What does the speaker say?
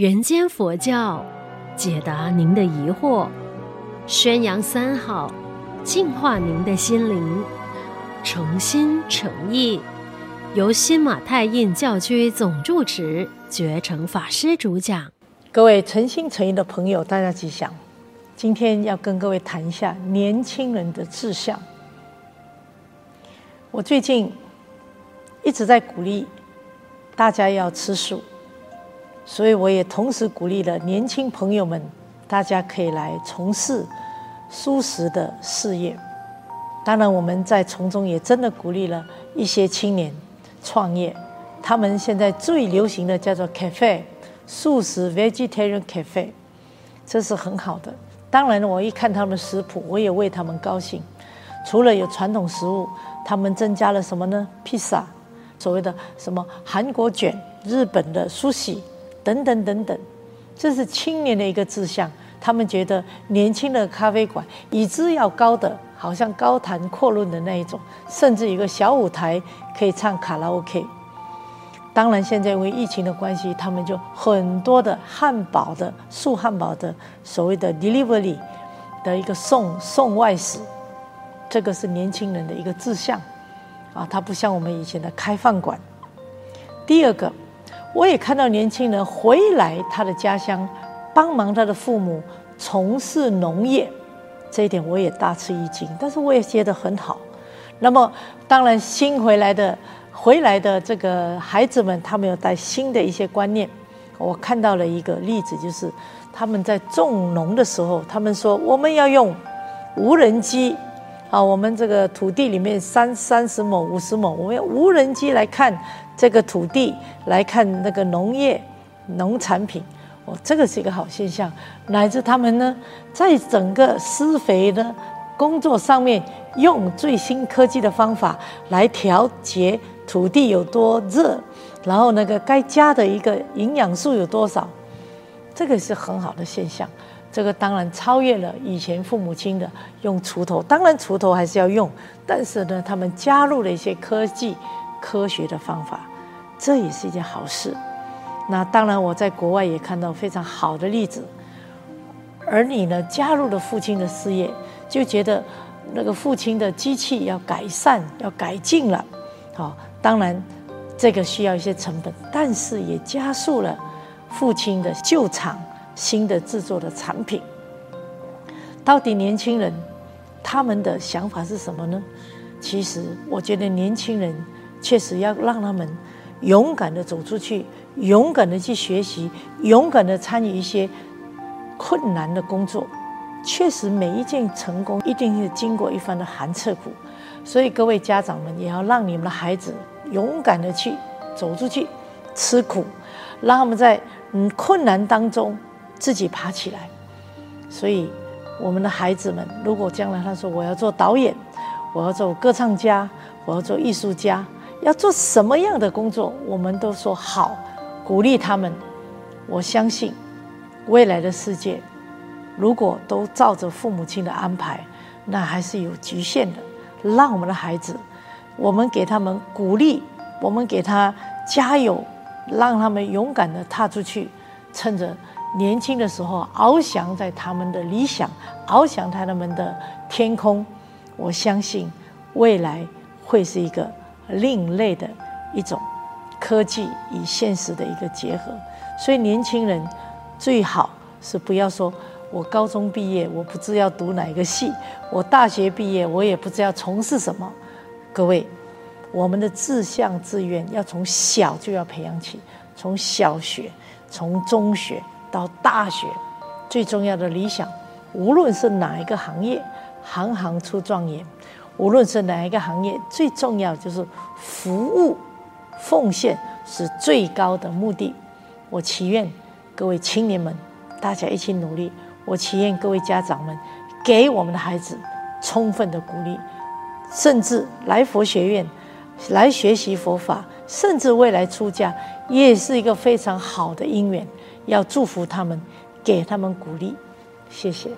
人间佛教，解答您的疑惑，宣扬三好，净化您的心灵，诚心诚意，由新马泰印教区总住持觉诚法师主讲。各位诚心诚意的朋友，大家吉祥。今天要跟各位谈一下年轻人的志向。我最近一直在鼓励大家要吃素。所以我也同时鼓励了年轻朋友们，大家可以来从事素食的事业。当然，我们在从中也真的鼓励了一些青年创业。他们现在最流行的叫做 cafe，素食 vegetarian cafe，这是很好的。当然，我一看他们的食谱，我也为他们高兴。除了有传统食物，他们增加了什么呢？披萨，所谓的什么韩国卷、日本的苏洗。等等等等，这是青年的一个志向。他们觉得年轻的咖啡馆椅子要高的，好像高谈阔论的那一种，甚至有个小舞台可以唱卡拉 OK。当然，现在因为疫情的关系，他们就很多的汉堡的素汉堡的所谓的 delivery 的一个送送外食，这个是年轻人的一个志向啊，它不像我们以前的开饭馆。第二个。我也看到年轻人回来他的家乡，帮忙他的父母从事农业，这一点我也大吃一惊。但是我也觉得很好。那么，当然新回来的回来的这个孩子们，他们有带新的一些观念。我看到了一个例子，就是他们在种农的时候，他们说我们要用无人机。啊，我们这个土地里面三三十亩、五十亩，我们用无人机来看这个土地，来看那个农业、农产品，哦，这个是一个好现象。乃至他们呢，在整个施肥的工作上面，用最新科技的方法来调节土地有多热，然后那个该加的一个营养素有多少，这个是很好的现象。这个当然超越了以前父母亲的用锄头，当然锄头还是要用，但是呢，他们加入了一些科技、科学的方法，这也是一件好事。那当然，我在国外也看到非常好的例子，而你呢，加入了父亲的事业，就觉得那个父亲的机器要改善、要改进了。好，当然这个需要一些成本，但是也加速了父亲的旧厂。新的制作的产品，到底年轻人他们的想法是什么呢？其实，我觉得年轻人确实要让他们勇敢的走出去，勇敢的去学习，勇敢的参与一些困难的工作。确实，每一件成功一定是经过一番的寒彻骨。所以，各位家长们也要让你们的孩子勇敢的去走出去，吃苦，让他们在嗯困难当中。自己爬起来，所以我们的孩子们，如果将来他说我要做导演，我要做歌唱家，我要做艺术家，要做什么样的工作，我们都说好，鼓励他们。我相信未来的世界，如果都照着父母亲的安排，那还是有局限的。让我们的孩子，我们给他们鼓励，我们给他加油，让他们勇敢地踏出去，趁着。年轻的时候，翱翔在他们的理想，翱翔在他们的天空。我相信未来会是一个另类的一种科技与现实的一个结合。所以，年轻人最好是不要说“我高中毕业，我不知要读哪个系；我大学毕业，我也不知要从事什么。”各位，我们的志向、志愿要从小就要培养起，从小学，从中学。到大学，最重要的理想，无论是哪一个行业，行行出状元；无论是哪一个行业，最重要就是服务、奉献是最高的目的。我祈愿各位青年们，大家一起努力。我祈愿各位家长们，给我们的孩子充分的鼓励，甚至来佛学院来学习佛法，甚至未来出家，也是一个非常好的因缘。要祝福他们，给他们鼓励，谢谢。